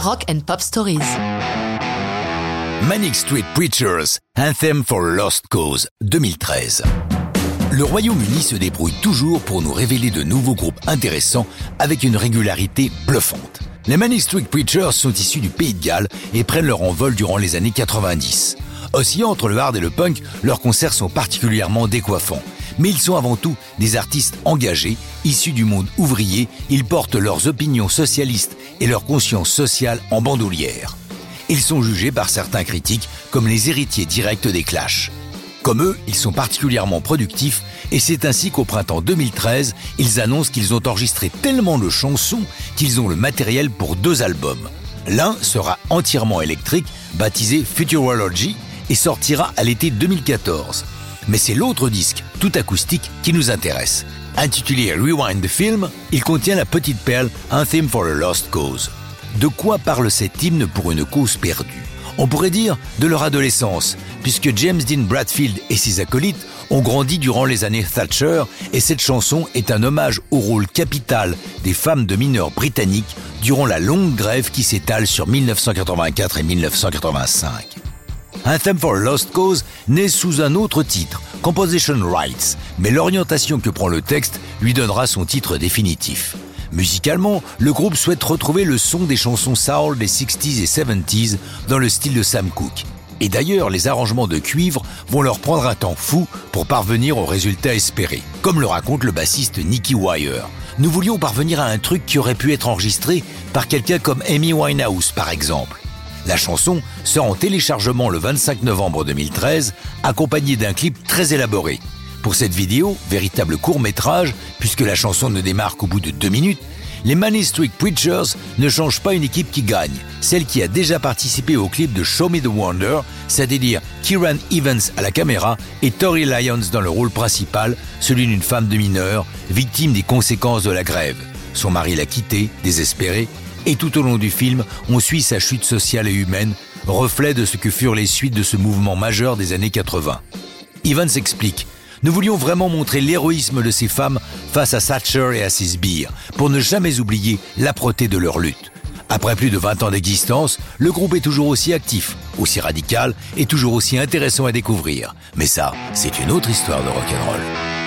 Rock and Pop Stories. Manic Street Preachers, Anthem for Lost Cause, 2013. Le Royaume-Uni se débrouille toujours pour nous révéler de nouveaux groupes intéressants avec une régularité bluffante. Les Manic Street Preachers sont issus du Pays de Galles et prennent leur envol durant les années 90. Oscillant entre le hard et le punk, leurs concerts sont particulièrement décoiffants. Mais ils sont avant tout des artistes engagés, issus du monde ouvrier, ils portent leurs opinions socialistes et leur conscience sociale en bandoulière. Ils sont jugés par certains critiques comme les héritiers directs des Clash. Comme eux, ils sont particulièrement productifs et c'est ainsi qu'au printemps 2013, ils annoncent qu'ils ont enregistré tellement de chansons qu'ils ont le matériel pour deux albums. L'un sera entièrement électrique, baptisé Futurology, et sortira à l'été 2014. Mais c'est l'autre disque, tout acoustique, qui nous intéresse. Intitulé Rewind the Film, il contient la petite perle Un Theme for a Lost Cause. De quoi parle cet hymne pour une cause perdue? On pourrait dire de leur adolescence, puisque James Dean Bradfield et ses acolytes ont grandi durant les années Thatcher et cette chanson est un hommage au rôle capital des femmes de mineurs britanniques durant la longue grève qui s'étale sur 1984 et 1985. Anthem for Lost Cause naît sous un autre titre, Composition Rights, mais l'orientation que prend le texte lui donnera son titre définitif. Musicalement, le groupe souhaite retrouver le son des chansons soul des 60s et 70s dans le style de Sam Cooke. Et d'ailleurs, les arrangements de cuivre vont leur prendre un temps fou pour parvenir au résultat espéré, comme le raconte le bassiste Nicky Wire. Nous voulions parvenir à un truc qui aurait pu être enregistré par quelqu'un comme Amy Winehouse, par exemple. La chanson sort en téléchargement le 25 novembre 2013, accompagnée d'un clip très élaboré. Pour cette vidéo, véritable court métrage, puisque la chanson ne démarre qu'au bout de deux minutes, les Money Street Preachers ne changent pas une équipe qui gagne, celle qui a déjà participé au clip de Show Me the Wonder, c'est-à-dire Kieran Evans à la caméra et Tori Lyons dans le rôle principal, celui d'une femme de mineur, victime des conséquences de la grève. Son mari l'a quittée, désespérée, et tout au long du film, on suit sa chute sociale et humaine, reflet de ce que furent les suites de ce mouvement majeur des années 80. Evans explique nous voulions vraiment montrer l'héroïsme de ces femmes face à Thatcher et à ses sbires, pour ne jamais oublier l'âpreté de leur lutte. Après plus de 20 ans d'existence, le groupe est toujours aussi actif, aussi radical et toujours aussi intéressant à découvrir. Mais ça, c'est une autre histoire de rock'n'roll.